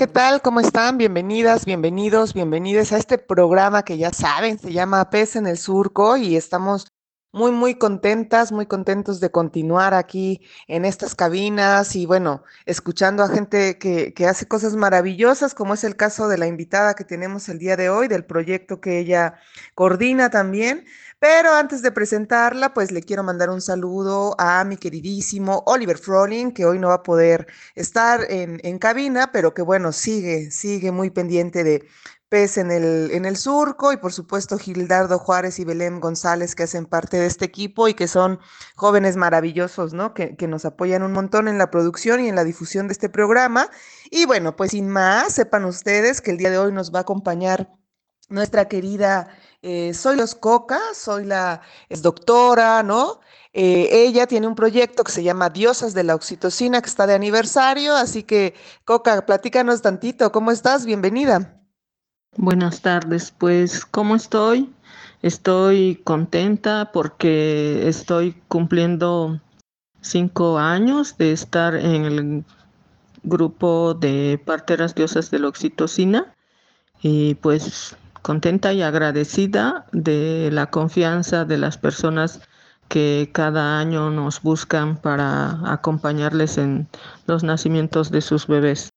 ¿Qué tal? ¿Cómo están? Bienvenidas, bienvenidos, bienvenidas a este programa que ya saben, se llama Pez en el Surco y estamos muy, muy contentas, muy contentos de continuar aquí en estas cabinas y bueno, escuchando a gente que, que hace cosas maravillosas, como es el caso de la invitada que tenemos el día de hoy, del proyecto que ella coordina también. Pero antes de presentarla, pues le quiero mandar un saludo a mi queridísimo Oliver Froling, que hoy no va a poder estar en, en cabina, pero que bueno, sigue, sigue muy pendiente de Pez en el, en el surco y por supuesto Gildardo Juárez y Belén González que hacen parte de este equipo y que son jóvenes maravillosos, ¿no? Que, que nos apoyan un montón en la producción y en la difusión de este programa. Y bueno, pues sin más, sepan ustedes que el día de hoy nos va a acompañar nuestra querida eh, soy los Coca, soy la es doctora, ¿no? Eh, ella tiene un proyecto que se llama Diosas de la Oxitocina, que está de aniversario, así que Coca, platícanos tantito, ¿cómo estás? Bienvenida. Buenas tardes, pues, ¿cómo estoy? Estoy contenta porque estoy cumpliendo cinco años de estar en el grupo de parteras diosas de la oxitocina y pues contenta y agradecida de la confianza de las personas que cada año nos buscan para acompañarles en los nacimientos de sus bebés.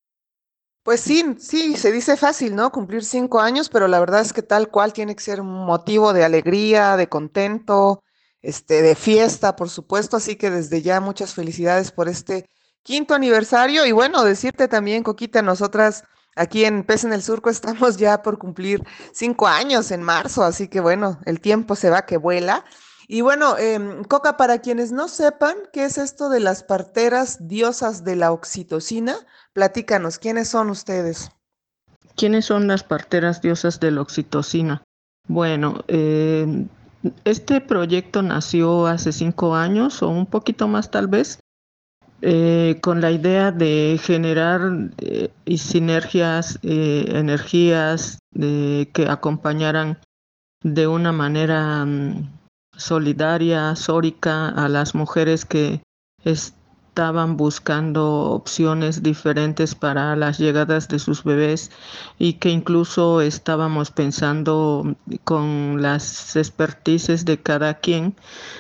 Pues sí, sí, se dice fácil, ¿no? Cumplir cinco años, pero la verdad es que tal cual tiene que ser un motivo de alegría, de contento, este, de fiesta, por supuesto. Así que desde ya muchas felicidades por este quinto aniversario. Y bueno, decirte también, Coquita, nosotras Aquí en Pez en el Surco estamos ya por cumplir cinco años en marzo, así que bueno, el tiempo se va que vuela. Y bueno, em, Coca, para quienes no sepan qué es esto de las parteras diosas de la oxitocina, platícanos, ¿quiénes son ustedes? ¿Quiénes son las parteras diosas de la oxitocina? Bueno, em, este proyecto nació hace cinco años o un poquito más tal vez, eh, con la idea de generar eh, sinergias, eh, energías que acompañaran de una manera mm, solidaria, sórica a las mujeres que estaban buscando opciones diferentes para las llegadas de sus bebés y que incluso estábamos pensando con las expertices de cada quien,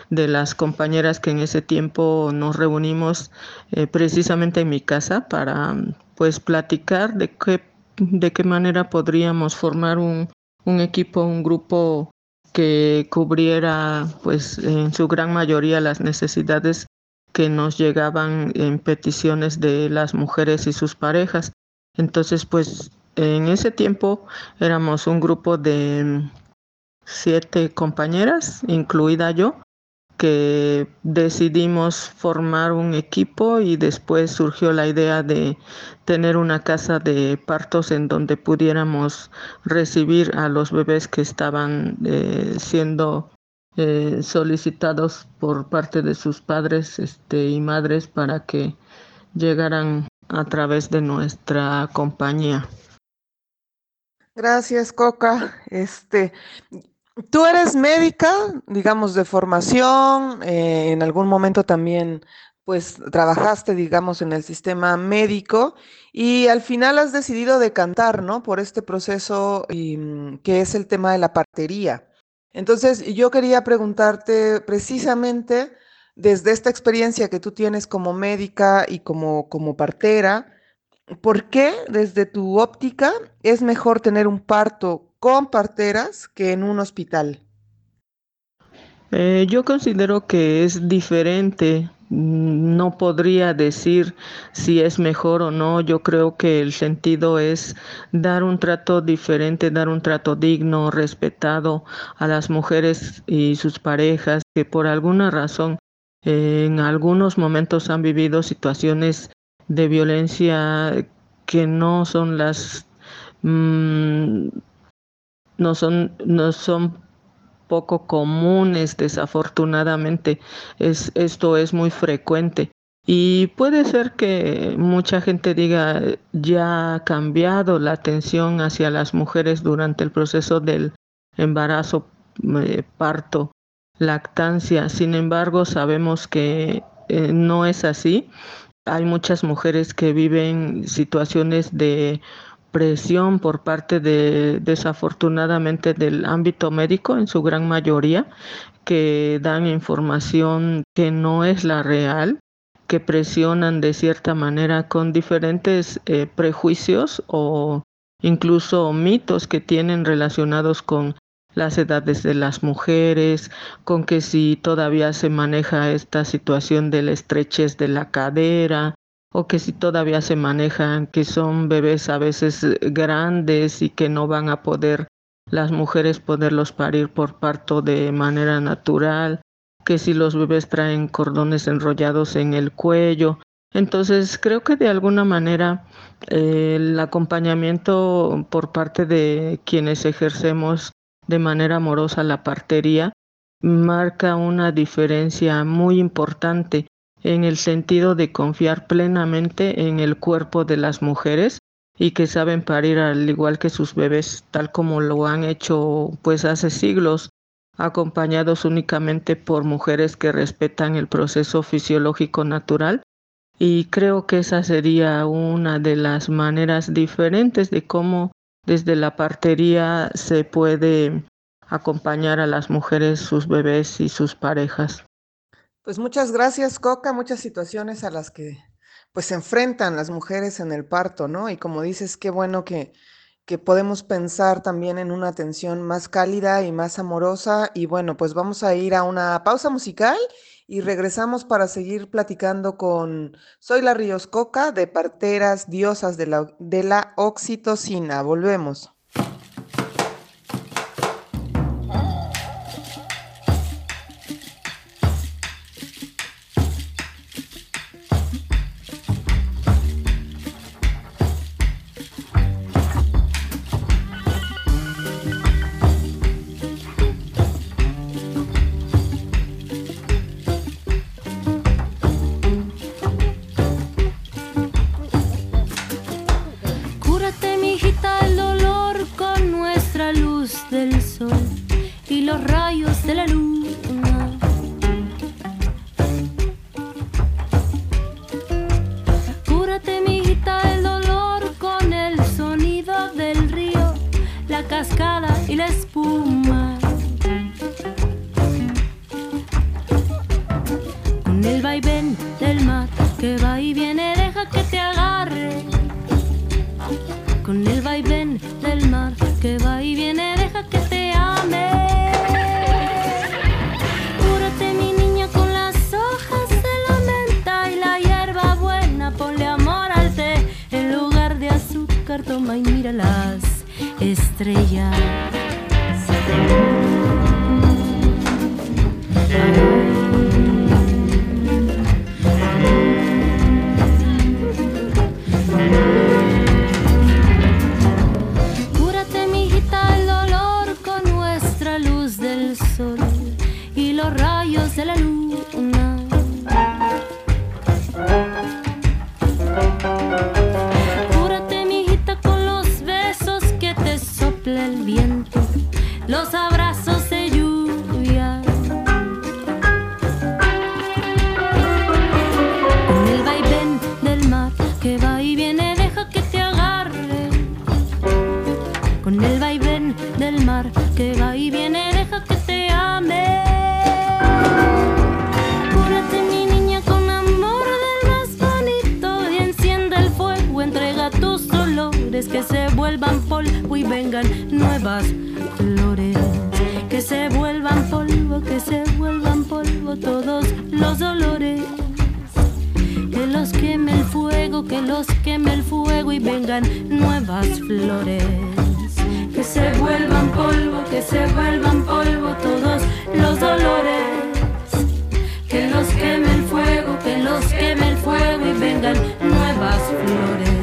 de las compañeras que en ese tiempo nos reunimos eh, precisamente en mi casa para pues platicar de qué, de qué manera podríamos formar un, un equipo, un grupo que cubriera pues en su gran mayoría las necesidades que nos llegaban en peticiones de las mujeres y sus parejas. Entonces, pues en ese tiempo éramos un grupo de siete compañeras, incluida yo, que decidimos formar un equipo y después surgió la idea de tener una casa de partos en donde pudiéramos recibir a los bebés que estaban eh, siendo eh, solicitados por parte de sus padres este, y madres para que llegaran a través de nuestra compañía. Gracias, Coca. Este, tú eres médica, digamos, de formación, eh, en algún momento también pues trabajaste, digamos, en el sistema médico y al final has decidido decantar, ¿no? Por este proceso mm, que es el tema de la partería. Entonces, yo quería preguntarte precisamente desde esta experiencia que tú tienes como médica y como, como partera, ¿por qué desde tu óptica es mejor tener un parto con parteras que en un hospital? Eh, yo considero que es diferente no podría decir si es mejor o no. Yo creo que el sentido es dar un trato diferente, dar un trato digno, respetado a las mujeres y sus parejas que por alguna razón en algunos momentos han vivido situaciones de violencia que no son las mm, no son, no son poco comunes, desafortunadamente. Es, esto es muy frecuente. Y puede ser que mucha gente diga, ya ha cambiado la atención hacia las mujeres durante el proceso del embarazo, eh, parto, lactancia. Sin embargo, sabemos que eh, no es así. Hay muchas mujeres que viven situaciones de presión por parte de, desafortunadamente, del ámbito médico en su gran mayoría, que dan información que no es la real que presionan de cierta manera con diferentes eh, prejuicios o incluso mitos que tienen relacionados con las edades de las mujeres, con que si todavía se maneja esta situación de la estrechez de la cadera, o que si todavía se manejan que son bebés a veces grandes y que no van a poder las mujeres poderlos parir por parto de manera natural, que si los bebés traen cordones enrollados en el cuello. Entonces, creo que de alguna manera eh, el acompañamiento por parte de quienes ejercemos de manera amorosa la partería marca una diferencia muy importante en el sentido de confiar plenamente en el cuerpo de las mujeres y que saben parir al igual que sus bebés, tal como lo han hecho pues hace siglos acompañados únicamente por mujeres que respetan el proceso fisiológico natural. Y creo que esa sería una de las maneras diferentes de cómo desde la partería se puede acompañar a las mujeres, sus bebés y sus parejas. Pues muchas gracias, Coca. Muchas situaciones a las que pues se enfrentan las mujeres en el parto, ¿no? Y como dices, qué bueno que que podemos pensar también en una atención más cálida y más amorosa. Y bueno, pues vamos a ir a una pausa musical y regresamos para seguir platicando con Soy la Ríos Coca de Parteras Diosas de la, de la Oxitocina. Volvemos. toma y mira las estrellas. que se vuelvan polvo y vengan nuevas flores. Que se vuelvan polvo, que se vuelvan polvo todos los dolores. Que los queme el fuego, que los queme el fuego y vengan nuevas flores. Que se vuelvan polvo, que se vuelvan polvo todos los dolores. Que los queme el fuego, que los queme el fuego y vengan nuevas flores.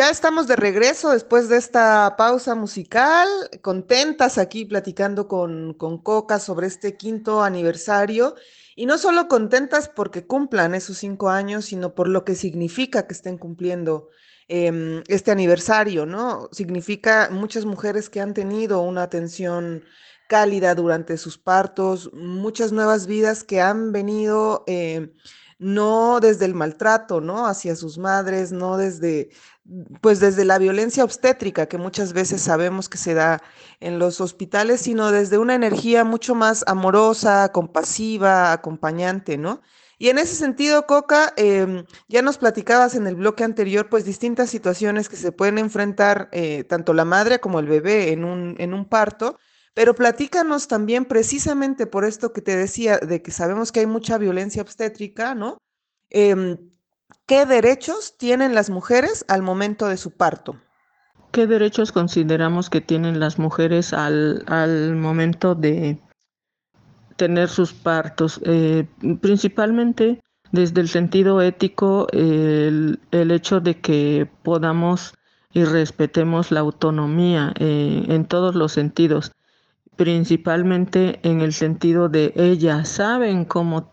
Ya estamos de regreso después de esta pausa musical, contentas aquí platicando con, con Coca sobre este quinto aniversario. Y no solo contentas porque cumplan esos cinco años, sino por lo que significa que estén cumpliendo em, este aniversario, ¿no? Significa muchas mujeres que han tenido una atención cálida durante sus partos, muchas nuevas vidas que han venido eh, no desde el maltrato, ¿no? Hacia sus madres, no desde pues desde la violencia obstétrica que muchas veces sabemos que se da en los hospitales, sino desde una energía mucho más amorosa, compasiva, acompañante, ¿no? Y en ese sentido, Coca, em, ya nos platicabas en el bloque anterior, pues distintas situaciones que se pueden enfrentar eh, tanto la madre como el bebé en un, en un parto, pero platícanos también precisamente por esto que te decía, de que sabemos que hay mucha violencia obstétrica, ¿no? Em, ¿Qué derechos tienen las mujeres al momento de su parto? ¿Qué derechos consideramos que tienen las mujeres al, momento de tener sus partos? Eh, principalmente desde el sentido ético, el, hecho de que podamos y respetemos la autonomía eh, en todos los sentidos, principalmente en el sentido de ellas saben cómo,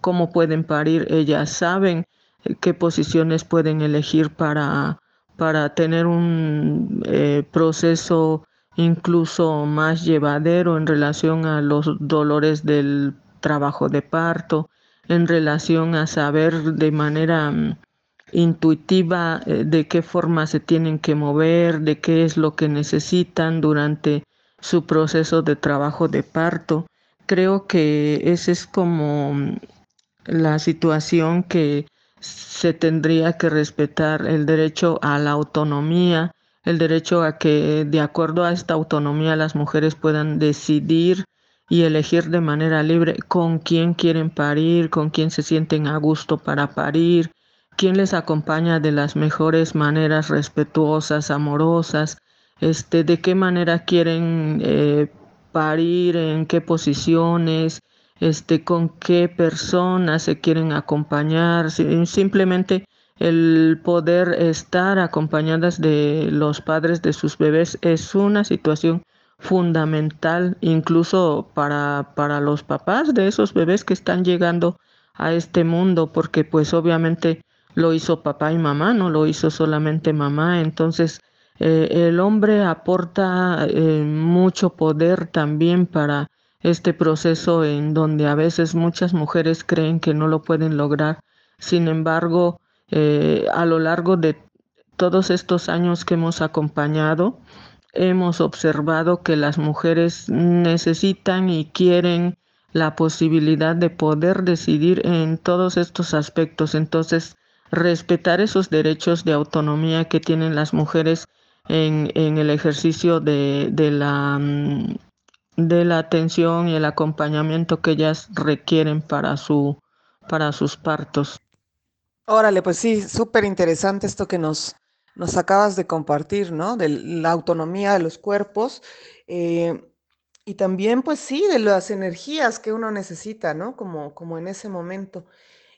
cómo pueden parir, ellas saben qué posiciones pueden elegir para, para tener un eh, proceso incluso más llevadero en relación a los dolores del trabajo de parto, en relación a saber de manera mm, intuitiva eh, de qué forma se tienen que mover, de qué es lo que necesitan durante su proceso de trabajo de parto. Creo que esa es como mm, la situación que se tendría que respetar el derecho a la autonomía, el derecho a que de acuerdo a esta autonomía las mujeres puedan decidir y elegir de manera libre con quién quieren parir, con quién se sienten a gusto para parir, quién les acompaña de las mejores maneras respetuosas, amorosas, este, de qué manera quieren eh, parir, en qué posiciones, este, con qué personas se quieren acompañar, simplemente el poder estar acompañadas de los padres de sus bebés es una situación fundamental incluso para, para los papás de esos bebés que están llegando a este mundo, porque pues obviamente lo hizo papá y mamá, no lo hizo solamente mamá, entonces eh, el hombre aporta eh, mucho poder también para este proceso en donde a veces muchas mujeres creen que no lo pueden lograr. Sin embargo, eh, a lo largo de todos estos años que hemos acompañado, hemos observado que las mujeres necesitan y quieren la posibilidad de poder decidir en todos estos aspectos. Entonces, respetar esos derechos de autonomía que tienen las mujeres en, el ejercicio de, de la mm, de la atención y el acompañamiento que ellas requieren para, su, para sus partos. Órale, pues sí, súper interesante esto que nos, nos acabas de compartir, ¿no? De la autonomía de los cuerpos eh, y también, pues sí, de las energías que uno necesita, ¿no? Como, como en ese momento.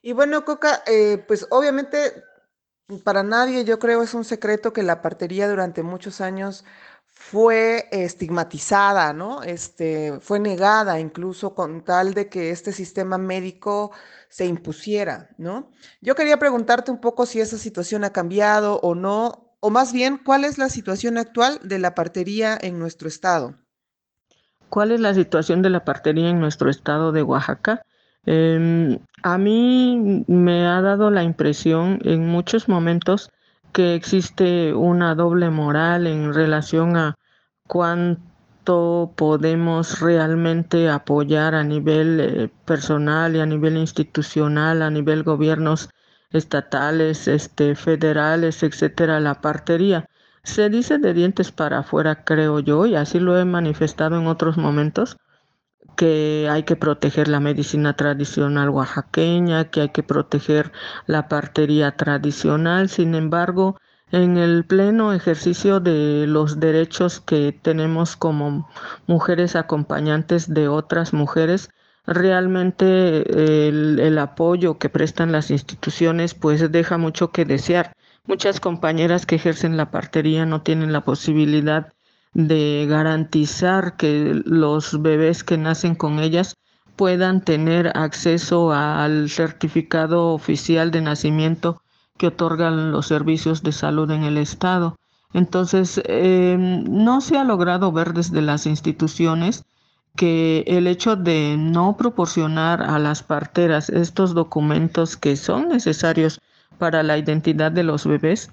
Y bueno, Coca, eh, pues obviamente para nadie yo creo es un secreto que la partería durante muchos años fue estigmatizada, ¿no? Este, fue negada incluso con tal de que este sistema médico se impusiera, ¿no? Yo quería preguntarte un poco si esa situación ha cambiado o no, o más bien, ¿cuál es la situación actual de la partería en nuestro estado? ¿Cuál es la situación de la partería en nuestro estado de Oaxaca? Em, a mí me ha dado la impresión en muchos momentos que existe una doble moral en relación a cuánto podemos realmente apoyar a nivel eh, personal y a nivel institucional, a nivel gobiernos estatales, este, federales, etcétera, la partería. Se dice de dientes para afuera, creo yo, y así lo he manifestado en otros momentos, que hay que proteger la medicina tradicional oaxaqueña, que hay que proteger la partería tradicional. Sin embargo, en el pleno ejercicio de los derechos que tenemos como mujeres acompañantes de otras mujeres, realmente el, apoyo que prestan las instituciones pues deja mucho que desear. muchas compañeras que ejercen la partería no tienen la posibilidad de garantizar que los bebés que nacen con ellas puedan tener acceso al certificado oficial de nacimiento que otorgan los servicios de salud en el Estado. Entonces, eh, no se ha logrado ver desde las instituciones que el hecho de no proporcionar a las parteras estos documentos que son necesarios para la identidad de los bebés,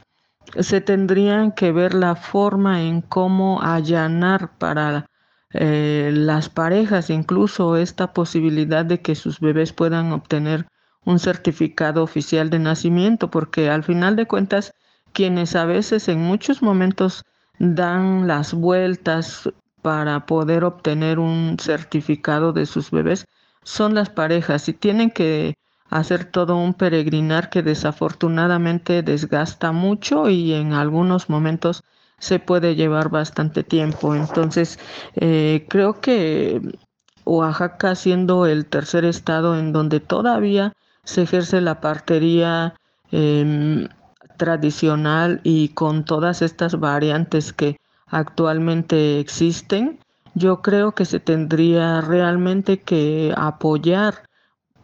se tendrían que ver la forma en cómo allanar para eh, las parejas incluso esta posibilidad de que sus bebés puedan obtener un certificado oficial de nacimiento, porque al final de cuentas, quienes a veces en muchos momentos dan las vueltas para poder obtener un certificado de sus bebés son las parejas y tienen que hacer todo un peregrinar que desafortunadamente desgasta mucho y en algunos momentos se puede llevar bastante tiempo. Entonces, eh, creo que Oaxaca siendo el tercer estado en donde todavía se ejerce la partería em, tradicional y con todas estas variantes que actualmente existen, yo creo que se tendría realmente que apoyar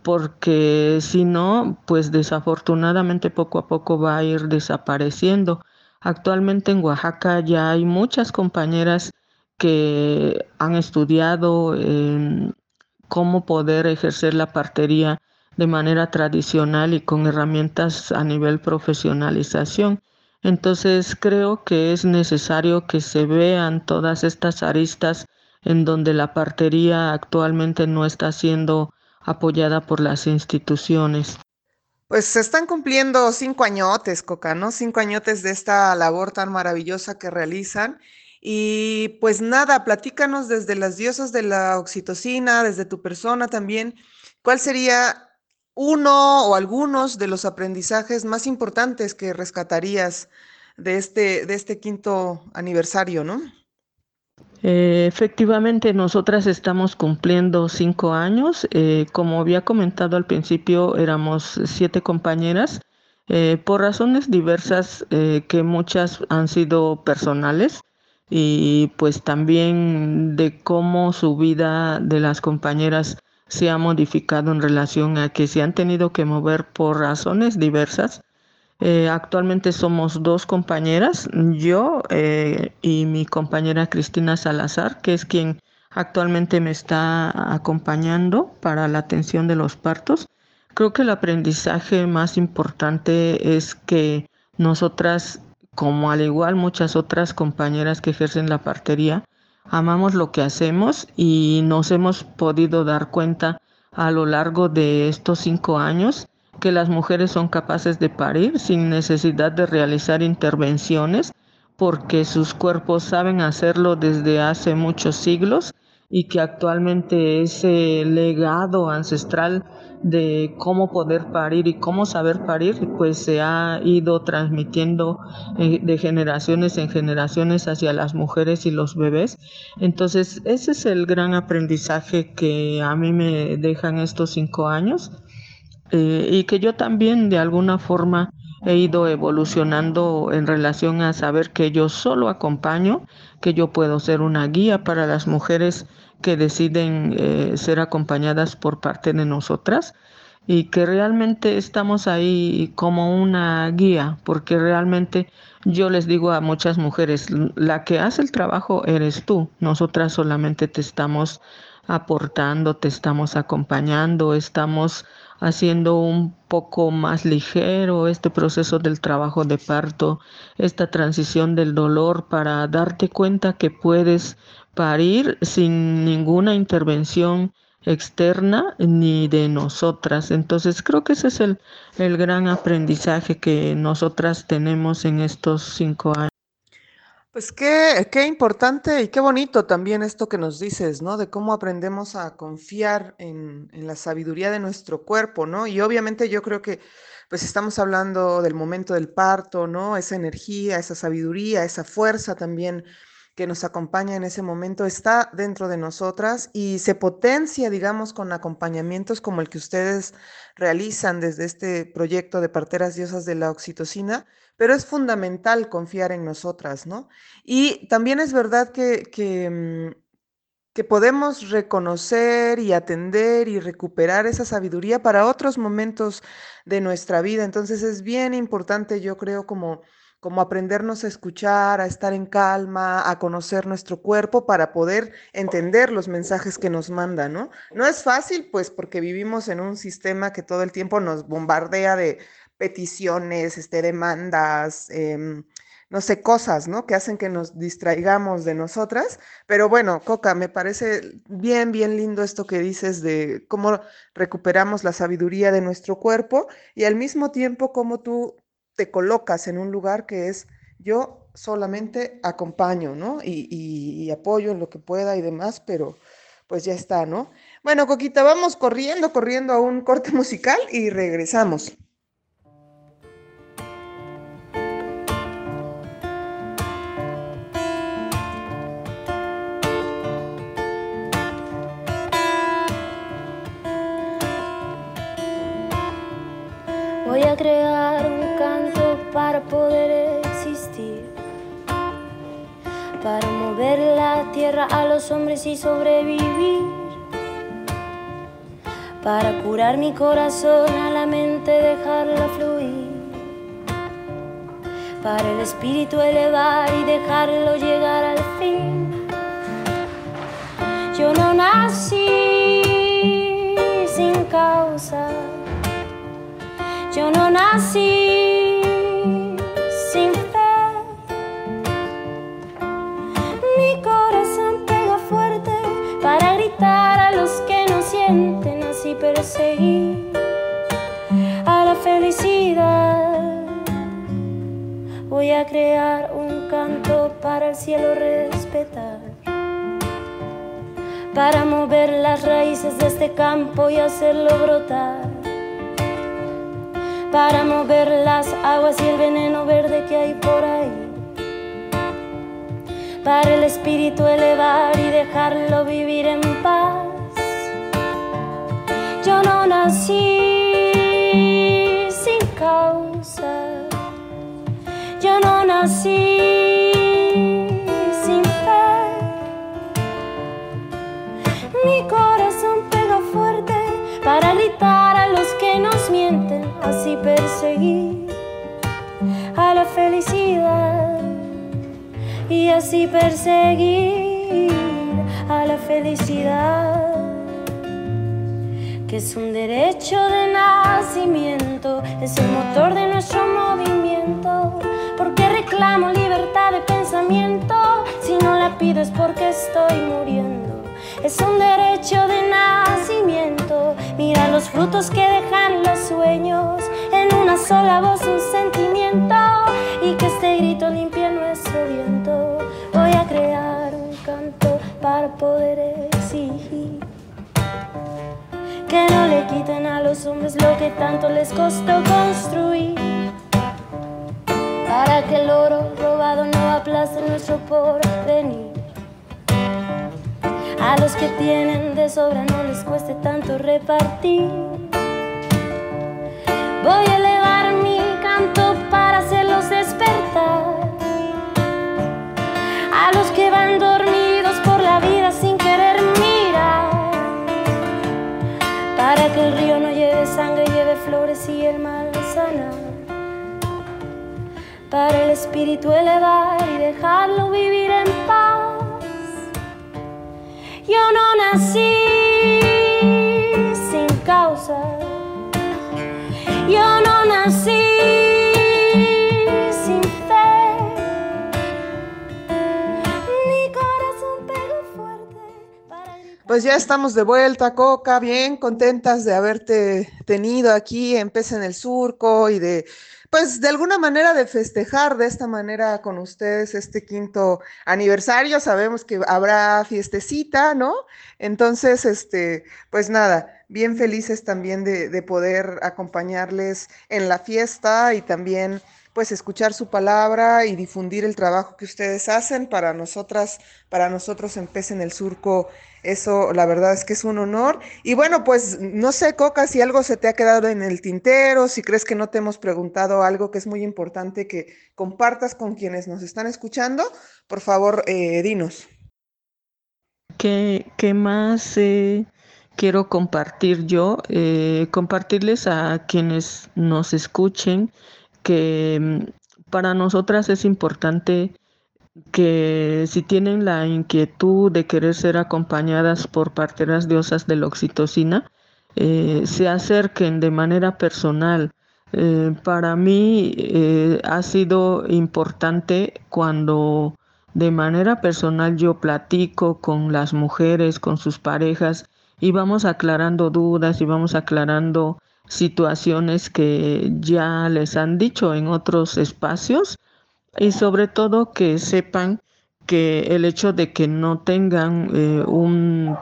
porque si no, pues desafortunadamente poco a poco va a ir desapareciendo. Actualmente en Oaxaca ya hay muchas compañeras que han estudiado cómo poder ejercer la partería de manera tradicional y con herramientas a nivel profesionalización. Entonces creo que es necesario que se vean todas estas aristas en donde la partería actualmente no está siendo apoyada por las instituciones. Pues se están cumpliendo cinco añotes, Coca, ¿no? Cinco añotes de esta labor tan maravillosa que realizan. Y pues nada, platícanos desde las diosas de la oxitocina, desde tu persona también, ¿cuál sería uno o algunos de los aprendizajes más importantes que rescatarías de este, de este quinto aniversario, ¿no? Eh, efectivamente, nosotras estamos cumpliendo cinco años. Eh, como había comentado al principio, éramos siete compañeras. Eh, por razones diversas que muchas han sido personales y pues también de cómo su vida de las compañeras se ha modificado en relación a que se han tenido que mover por razones diversas. Eh, actualmente somos dos compañeras, yo eh, y mi compañera Cristina Salazar, que es quien actualmente me está acompañando para la atención de los partos. Creo que el aprendizaje más importante es que nosotras, como al igual muchas otras compañeras que ejercen la partería, amamos lo que hacemos y nos hemos podido dar cuenta a lo largo de estos cinco años que las mujeres son capaces de parir sin necesidad de realizar intervenciones porque sus cuerpos saben hacerlo desde hace muchos siglos y que actualmente ese legado ancestral de cómo poder parir y cómo saber parir, pues se ha ido transmitiendo eh, de generaciones en generaciones hacia las mujeres y los bebés. Entonces, ese es el gran aprendizaje que a mí me dejan estos cinco años eh, y que yo también de alguna forma he ido evolucionando en relación a saber que yo solo acompaño, que yo puedo ser una guía para las mujeres que deciden eh, ser acompañadas por parte de nosotras y que realmente estamos ahí como una guía, porque realmente yo les digo a muchas mujeres, la que hace el trabajo eres tú, nosotras solamente te estamos aportando, te estamos acompañando, estamos haciendo un poco más ligero este proceso del trabajo de parto, esta transición del dolor para darte cuenta que puedes parir sin ninguna intervención externa ni de nosotras. Entonces creo que ese es el, el gran aprendizaje que nosotras tenemos en estos cinco años. Pues qué, qué importante y qué bonito también esto que nos dices, ¿no? De cómo aprendemos a confiar en, en, la sabiduría de nuestro cuerpo, ¿no? Y obviamente yo creo que pues estamos hablando del momento del parto, ¿no? Esa energía, esa sabiduría, esa fuerza también que nos acompaña en ese momento está dentro de nosotras y se potencia, digamos, con acompañamientos como el que ustedes realizan desde este proyecto de parteras diosas de la oxitocina, pero es fundamental confiar en nosotras, ¿no? Y también es verdad que, que, mm, que podemos reconocer y atender y recuperar esa sabiduría para otros momentos de nuestra vida. Entonces es bien importante, yo creo, como como aprendernos a escuchar, a estar en calma, a conocer nuestro cuerpo para poder entender los mensajes que nos manda, ¿no? No es fácil, pues, porque vivimos en un sistema que todo el tiempo nos bombardea de peticiones, este, demandas, eh, no sé, cosas, ¿no? Que hacen que nos distraigamos de nosotras. Pero bueno, Coca, me parece bien, bien lindo esto que dices de cómo recuperamos la sabiduría de nuestro cuerpo y al mismo tiempo cómo tú te colocas en un lugar que es yo solamente acompaño, ¿no? Y, y, y, apoyo en lo que pueda y demás, pero pues ya está, ¿no? Bueno, Coquita, vamos corriendo, corriendo a un corte musical y regresamos. Voy a crear para poder existir, para mover la tierra a los hombres y sobrevivir, para curar mi corazón a la mente, dejarla fluir, para el espíritu elevar y dejarlo llegar al fin. Yo no nací sin causa. Yo no nací perseguir a la felicidad. Voy a crear un canto para el cielo respetar. Para mover las raíces de este campo y hacerlo brotar para mover las aguas y el veneno verde que hay por ahí. Para el espíritu elevar y dejarlo vivir en paz. Yo no nací sin causa. Yo no nací sin fe. Mi corazón pega fuerte para gritar a los que nos mienten así perseguir a la felicidad y así perseguir a la felicidad es un derecho de nacimiento, es el motor de nuestro movimiento, porque reclamo libertad de pensamiento, si no la pido es porque estoy muriendo. Es un derecho de nacimiento. Mira los frutos que dejan los sueños. En una sola voz un sentimiento. Tanto les costó construir. Para que el oro robado no aplaste nuestro porvenir. A los que tienen de sobra no les cueste tanto repartir. Voy a elevar y el mal sanar. Para el espíritu elevar y dejarlo vivir en paz. Yo no nací sin causa. Yo no nací pues ya estamos de vuelta, Coca, bien contentas de haberte tenido aquí en en el Surco y de pues de alguna manera de festejar de esta manera con ustedes este quinto aniversario. Sabemos que habrá fiestecita, ¿no? Entonces, este, pues nada, bien felices también de, de poder acompañarles en la fiesta y también pues escuchar su palabra y difundir el trabajo que ustedes hacen. Para nosotras, para nosotros en en el Surco, eso la verdad es que es un honor. Y bueno, pues no sé, Coca, si algo se te ha quedado en el tintero, si crees que no te hemos preguntado algo que es muy importante que compartas con quienes nos están escuchando, por favor, eh, dinos. ¿Qué, qué más eh, quiero compartir yo? Eh, compartirles a quienes nos escuchen que mm, para nosotras es importante que si tienen la inquietud de querer ser acompañadas por parteras diosas de la oxitocina, eh, se acerquen de manera personal. Eh, para mí eh, ha sido importante cuando de manera personal yo platico con las mujeres, con sus parejas y vamos aclarando dudas y vamos aclarando situaciones que ya les han dicho en otros espacios y sobre todo que sepan que el hecho de que no tengan eh, un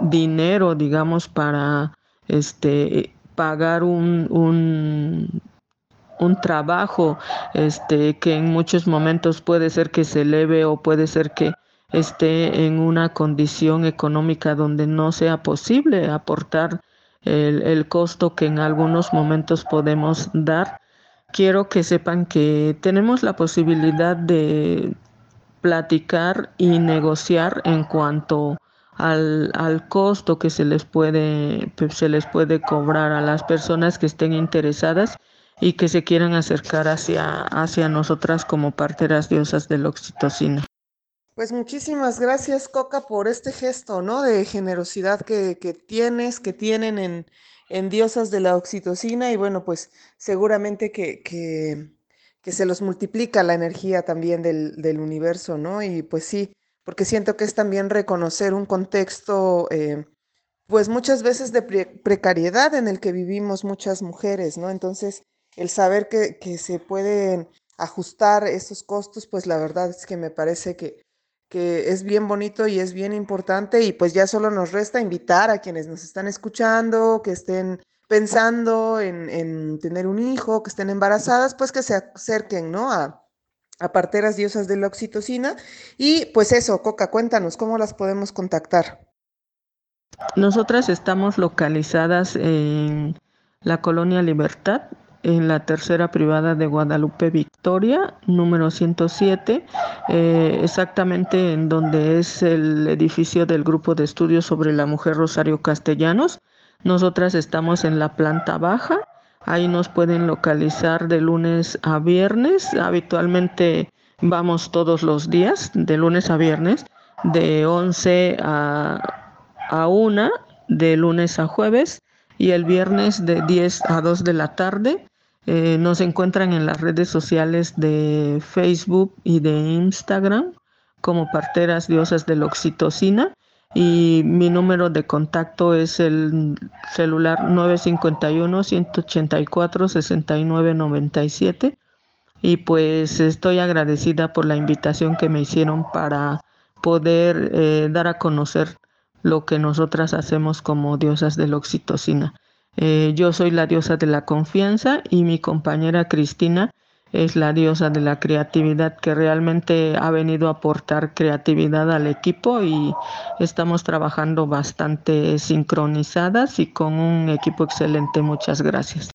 dinero, digamos, para este pagar un, un, un, trabajo este que en muchos momentos puede ser que se eleve o puede ser que esté en una condición económica donde no sea posible aportar el, el costo que en algunos momentos podemos dar. Quiero que sepan que tenemos la posibilidad de platicar y negociar en cuanto al, al, costo que se les puede pues, se les puede cobrar a las personas que estén interesadas y que se quieran acercar hacia, hacia nosotras como parteras diosas de la oxitocina. Pues muchísimas gracias, Coca, por este gesto, ¿no? De generosidad que, que tienes, que tienen en, en, Diosas de la Oxitocina y bueno, pues seguramente que, que, que se los multiplica la energía también del, del, universo, ¿no? Y pues sí, porque siento que es también reconocer un contexto, eh, pues muchas veces de pre precariedad en el que vivimos muchas mujeres, ¿no? Entonces, el saber que, que se pueden ajustar esos costos, pues la verdad es que me parece que que es bien bonito y es bien importante y pues ya solo nos resta invitar a quienes nos están escuchando, que estén pensando en, en tener un hijo, que estén embarazadas, pues que se acerquen, ¿no? A, a parteras diosas de la oxitocina. Y pues eso, Coca, cuéntanos, ¿cómo las podemos contactar? Nosotras estamos localizadas en la colonia Libertad, en la tercera privada de Guadalupe Victoria, número 107, eh, exactamente en donde es el edificio del Grupo de Estudios sobre la Mujer Rosario Castellanos. Nosotras estamos en la planta baja, ahí nos pueden localizar de lunes a viernes, habitualmente vamos todos los días, de lunes a viernes, de 11 a, a 1, de lunes a jueves y el viernes de 10 a 2 de la tarde. Eh, nos encuentran en las redes sociales de Facebook y de Instagram como parteras diosas de la oxitocina y mi número de contacto es el celular 951-184-6997 y pues estoy agradecida por la invitación que me hicieron para poder eh, dar a conocer lo que nosotras hacemos como diosas de la oxitocina. Eh, yo soy la diosa de la confianza y mi compañera Cristina es la diosa de la creatividad que realmente ha venido a aportar creatividad al equipo y estamos trabajando bastante sincronizadas y con un equipo excelente. Muchas gracias.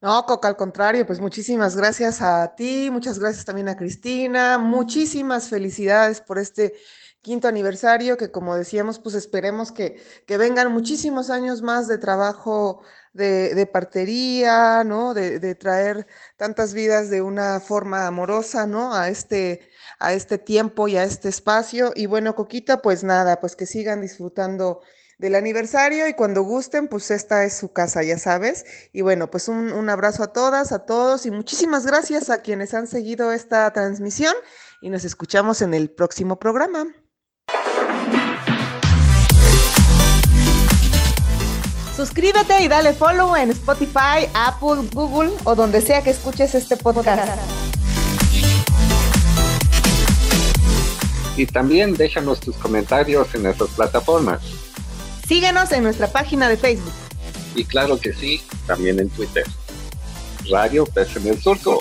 No, Coca, al contrario, pues muchísimas gracias a ti, muchas gracias también a Cristina, muchísimas felicidades por este quinto aniversario, que como decíamos, pues esperemos que, que vengan muchísimos años más de trabajo de, de partería, ¿no? De, de, traer tantas vidas de una forma amorosa, ¿no? A este, a este tiempo y a este espacio. Y bueno, Coquita, pues nada, pues que sigan disfrutando del aniversario y cuando gusten, pues esta es su casa, ya sabes. Y bueno, pues un, un abrazo a todas, a todos y muchísimas gracias a quienes han seguido esta transmisión y nos escuchamos en el próximo programa. Suscríbete y dale follow en Spotify, Apple, Google o donde sea que escuches este podcast. Y también déjanos tus comentarios en nuestras plataformas. Síguenos en nuestra página de Facebook. Y claro que sí, también en Twitter. Radio Pez en el Surco.